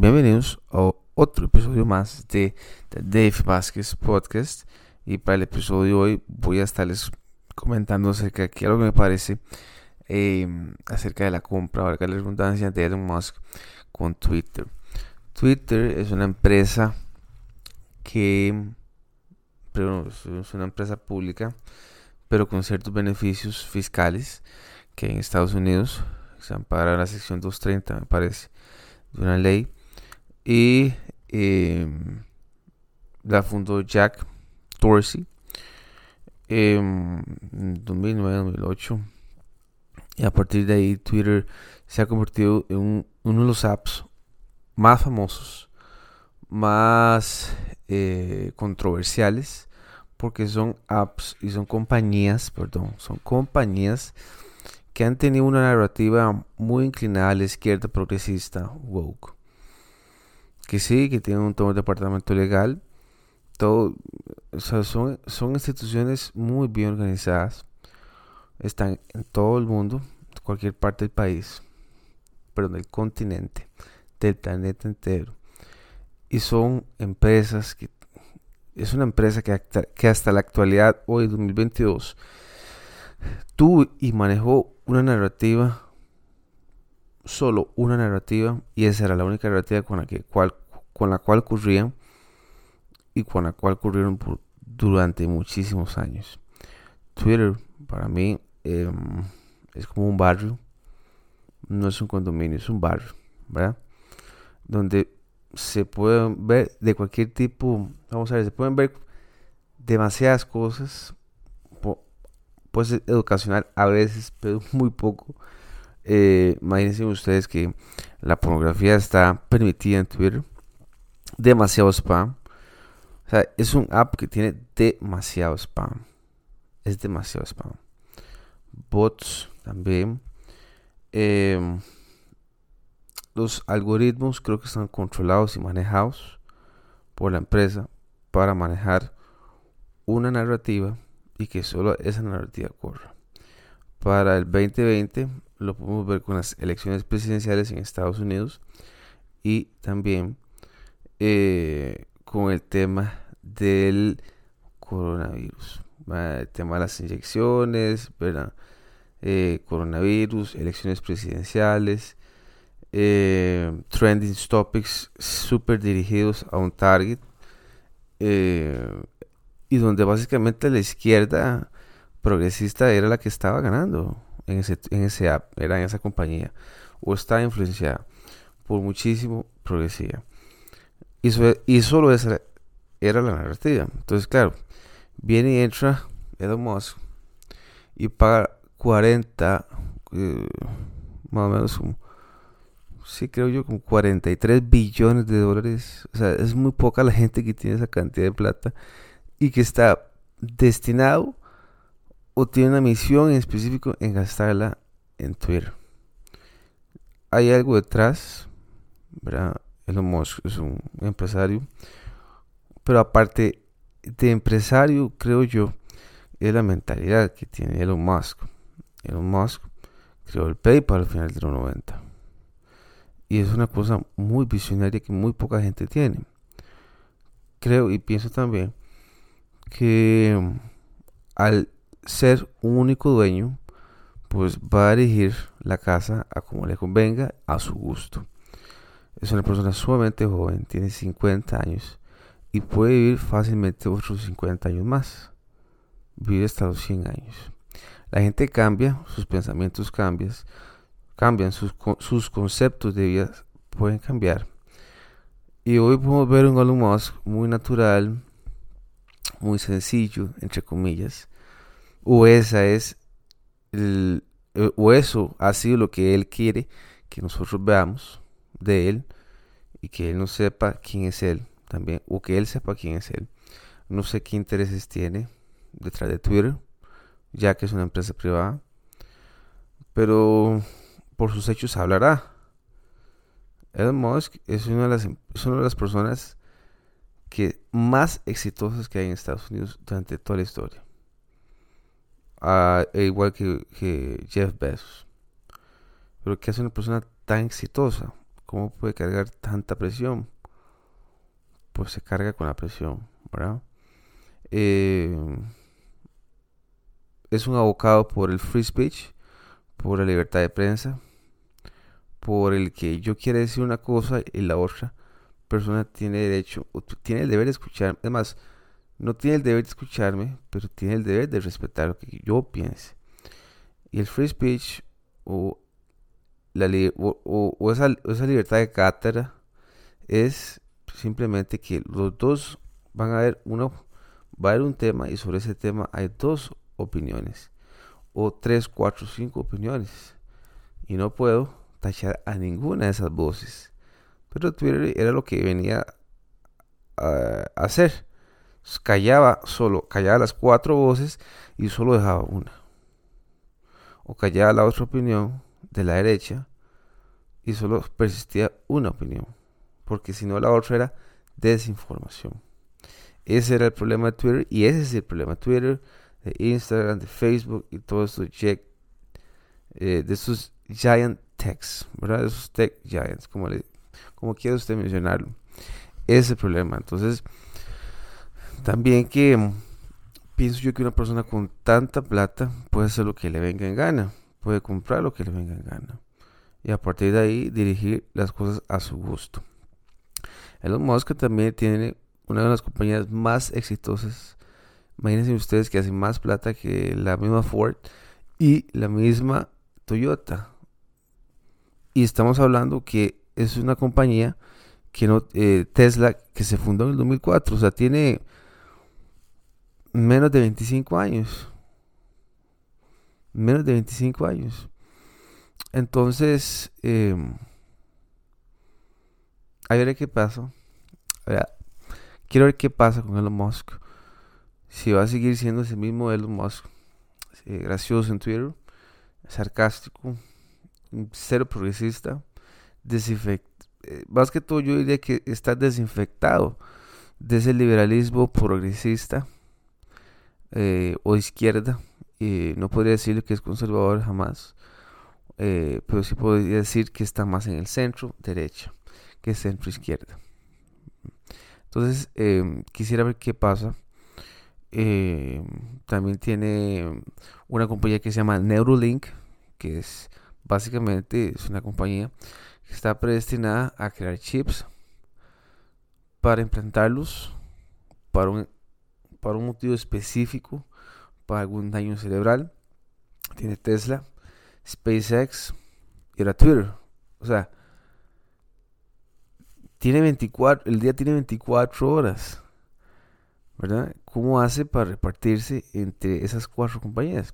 bienvenidos a otro episodio más de The Dave Vázquez Podcast. Y para el episodio de hoy voy a estarles comentando acerca de algo que me parece em, acerca de la compra, valga la redundancia, de Elon Musk con Twitter. Twitter es una empresa que pero es una empresa pública, pero con ciertos beneficios fiscales que en Estados Unidos se ampara la sección 230, me parece, de una ley. Y em, la fundó Jack Dorsey en 2009-2008. Y a partir de ahí Twitter se ha convertido en uno de los apps más famosos, más eh, controversiales, porque son apps y son compañías, perdón, son compañías que han tenido una narrativa muy inclinada a la izquierda progresista, woke. Que sí, que tienen un todo departamento legal, todo, son, son instituciones muy bien organizadas, están en todo el mundo, cualquier parte del país, perdón, del continente, del planeta entero. Y son empresas que, es una empresa que, que hasta la actualidad, hoy 2022, tuvo y manejó una narrativa, solo una narrativa, y esa era la única narrativa con la, que, cual, con la cual ocurrían y con la cual ocurrieron durante muchísimos años. Twitter para mí em, es como un barrio, no es un condominio, es un barrio, ¿verdad? Donde se pueden ver de cualquier tipo, vamos a ver, se pueden ver demasiadas cosas pues educacional a veces, pero muy poco. Eh, imagínense ustedes que la pornografía está permitida en Twitter. Demasiado spam. O sea, es un app que tiene demasiado spam. Es demasiado spam. Bots también. Em, los algoritmos creo que están controlados y manejados por la empresa para manejar una narrativa y que solo esa narrativa corra. Para el 2020 lo podemos ver con las elecciones presidenciales en Estados Unidos y también eh, con el tema del coronavirus. El tema de las inyecciones, eh, coronavirus, elecciones presidenciales, eh, trending topics super dirigidos a un target y donde básicamente la izquierda progresista era la que estaba ganando en ese, en ese app, era en esa compañía, o estaba influenciada por muchísimo progresiva. Y, y solo esa era la narrativa. Entonces, claro, viene y entra Elon Musk y paga 40, eh, más o menos sí creo yo, como 43 billones de dólares. O sea, es muy poca la gente que tiene esa cantidad de plata y que está destinado o tiene una misión en específico en gastarla en Twitter. Hay algo detrás, ¿verdad? Elon Musk es un empresario, pero aparte de empresario, creo yo, es la mentalidad que tiene Elon Musk. Elon Musk creó el PayPal al final de los 90. Y es una cosa muy visionaria que muy poca gente tiene. Creo y pienso también que al ser un único dueño, pues va a dirigir la casa a como le convenga, a su gusto. Es una persona sumamente joven, tiene 50 años y puede vivir fácilmente otros 50 años más. Vive hasta los 100 años. La gente cambia, sus pensamientos cambian, cambian, sus, sus conceptos de vida pueden cambiar. Y hoy podemos ver un Elon muy natural, muy sencillo, entre comillas, o esa es el, eh, o eso ha sido lo que él quiere que nosotros veamos de él y que él no sepa quién es él también, o que él sepa quién es él. No sé qué intereses tiene detrás de Twitter, ya que es una empresa privada, pero por sus hechos hablará. Elon Musk es una de las, es una de las personas que más exitosos que hay en Estados Unidos durante toda la historia. E igual que, Jeff Bezos. Pero que es una persona tan exitosa ¿Cómo puede cargar tanta presión? Pues se carga con la presión, ¿verdad? Eh, es un abocado por el free speech, por la libertad de prensa, por el que yo quiera decir una cosa y la otra persona tiene derecho, tiene el deber de escucharme. Además, no tiene el deber de escucharme, pero tiene el deber de respetar lo que yo piense. Y el free speech o, la o, esa, esa, libertad de cátedra es simplemente que los dos van a ver uno va a haber un tema y sobre ese tema hay dos opiniones o tres, cuatro, cinco opiniones y no puedo tachar a ninguna de esas voces. Pero Twitter era lo que venía a hacer callaba solo, callaba las cuatro voces y solo dejaba una. O callaba la otra opinión de la derecha y solo persistía una opinión. Porque si no la otra era desinformación. Ese era el problema de Twitter y ese es el problema de Twitter, de Instagram, de Facebook y todos estos eh, de esos giant techs, ¿verdad? Esos tech giants, como, le, como quiera usted mencionarlo. Ese es el problema. Entonces, también que mm, pienso yo que una persona con tanta plata puede hacer lo que le venga en gana, puede comprar lo que le venga en gana y a partir de ahí dirigir las cosas a su gusto. Elon Musk también tiene una de las compañías más exitosas. Imagínense ustedes que hace más plata que la misma Ford y la misma Toyota. Y estamos hablando que es una compañía que no eh, Tesla que se fundó en el 2004, o sea, tiene menos de 25 años. Menos de 25 años. Entonces, eh, a ver qué pasa. quiero ver qué pasa con Elon Musk. Si va a seguir siendo ese mismo Elon Musk. Eh, gracioso en Twitter. Sarcástico. Cero progresista. Desinfect eh, más que todo yo diría que está desinfectado de ese liberalismo progresista o izquierda. Y no podría decirle que es conservador jamás, eh, pero sí podría decir que está más en el centro derecha que centro izquierda. Entonces, em, quisiera ver qué pasa. Em, también tiene una compañía que se llama Neurolink, que es básicamente es una compañía que está predestinada a crear chips para implantarlos para un para un motivo específico, para algún daño cerebral. Tiene Tesla, SpaceX y era Twitter. O sea, tiene 24, el día tiene 24 horas. ¿Verdad? ¿Cómo hace para repartirse entre esas cuatro compañías?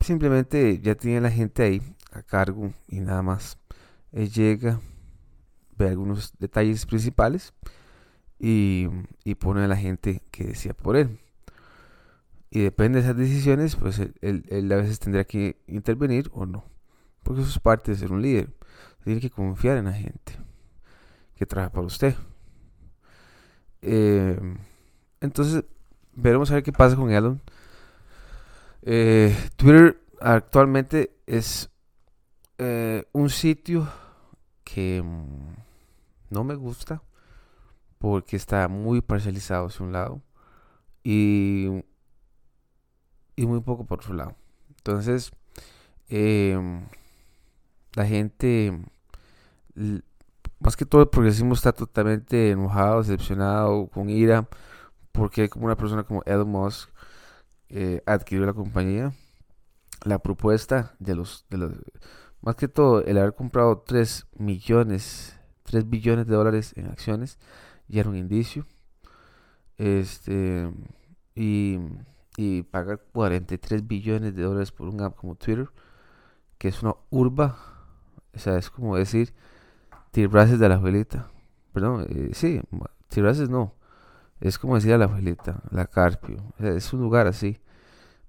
Simplemente ya tiene la gente ahí a cargo y nada más. Él llega, ve algunos detalles principales y, pone a la gente que decía por él. Y depende de esas decisiones, pues él, a veces tendrá que intervenir o no. Porque eso es parte de ser un líder. Tiene que confiar en la gente que trabaja para usted. Eh, entonces, veremos a ver qué pasa con Elon. Eh, Twitter actualmente es eh, un sitio que mm, no me gusta porque está muy parcializado hacia un lado y, y muy poco por otro lado. Entonces, em, la gente, más que todo el progresismo está totalmente enojado, decepcionado, con ira, porque como una persona como Elon Musk eh, adquirió la compañía, la propuesta de los, de los, más que todo el haber comprado 3 millones, 3 billones de dólares en acciones, ya era un indicio. Este, y, y pagar 43 billones de dólares por un app como Twitter, que es una urba, o sea, es como decir tirbraces de la abuelita. Perdón, eh, sí, tirbraces no. Es como decir a la abuelita, la Carpio. es un lugar así,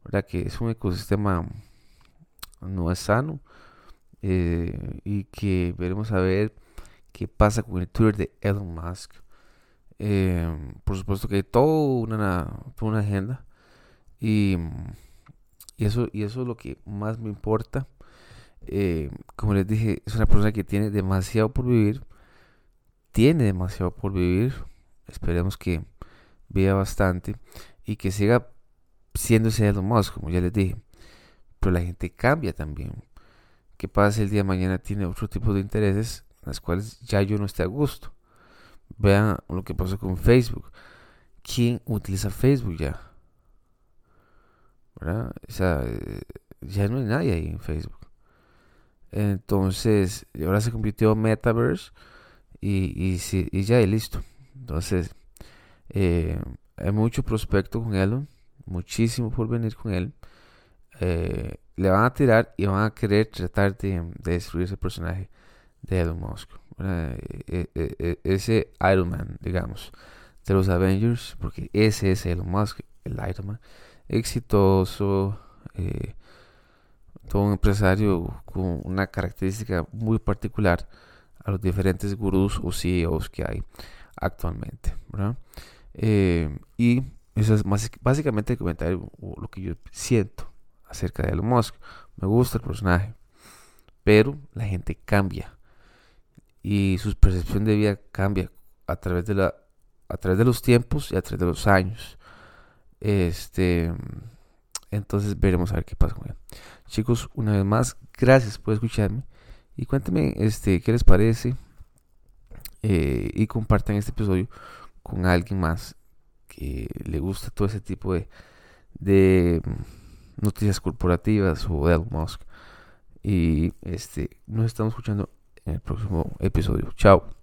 ¿verdad? Que es un ecosistema no es sano. Eh, y que veremos a ver qué pasa con el Twitter de Elon Musk. Em, por supuesto que hay toda una agenda. Y, eso, y eso es lo que más me importa. Eh, como les dije, es una persona que tiene demasiado por vivir. Tiene demasiado por vivir. Esperemos que viva bastante y que siga siendo ese Elon Musk, como ya les dije. Pero la gente cambia también. ¿Qué pasa si el día de mañana tiene otro tipo de intereses las cuales ya yo no esté a gusto? Vean lo que pasó con Facebook. ¿Quién utiliza Facebook ya? O sea, eh, ya no hay nadie ahí en Facebook. Entonces, ahora se convirtió en Metaverse y, ya y listo. Entonces, eh, hay mucho prospecto con Elon, muchísimo por venir con él. Eh, le van a tirar y van a querer tratar de, destruir ese personaje de Elon Musk. ese Iron Man, digamos, de los Avengers, porque ese es Elon Musk, el Iron Man, exitoso, eh, todo un empresario con una característica muy particular a los diferentes gurús o CEOs que hay actualmente. Eh, y eso es básicamente el comentario, lo que yo siento acerca de Elon Musk. Me gusta el personaje, pero la gente cambia y su percepción de vida cambia a través de la a través de los tiempos y a través de los años. Este, entonces veremos a ver qué pasa con él. Chicos, una vez más, gracias por escucharme. Y cuéntenme este, qué les parece. Eh, y compartan este episodio con alguien más que le gusta todo ese tipo de, de noticias corporativas o de Elon Musk. Y este, nos estamos escuchando en el próximo episodio. Chao.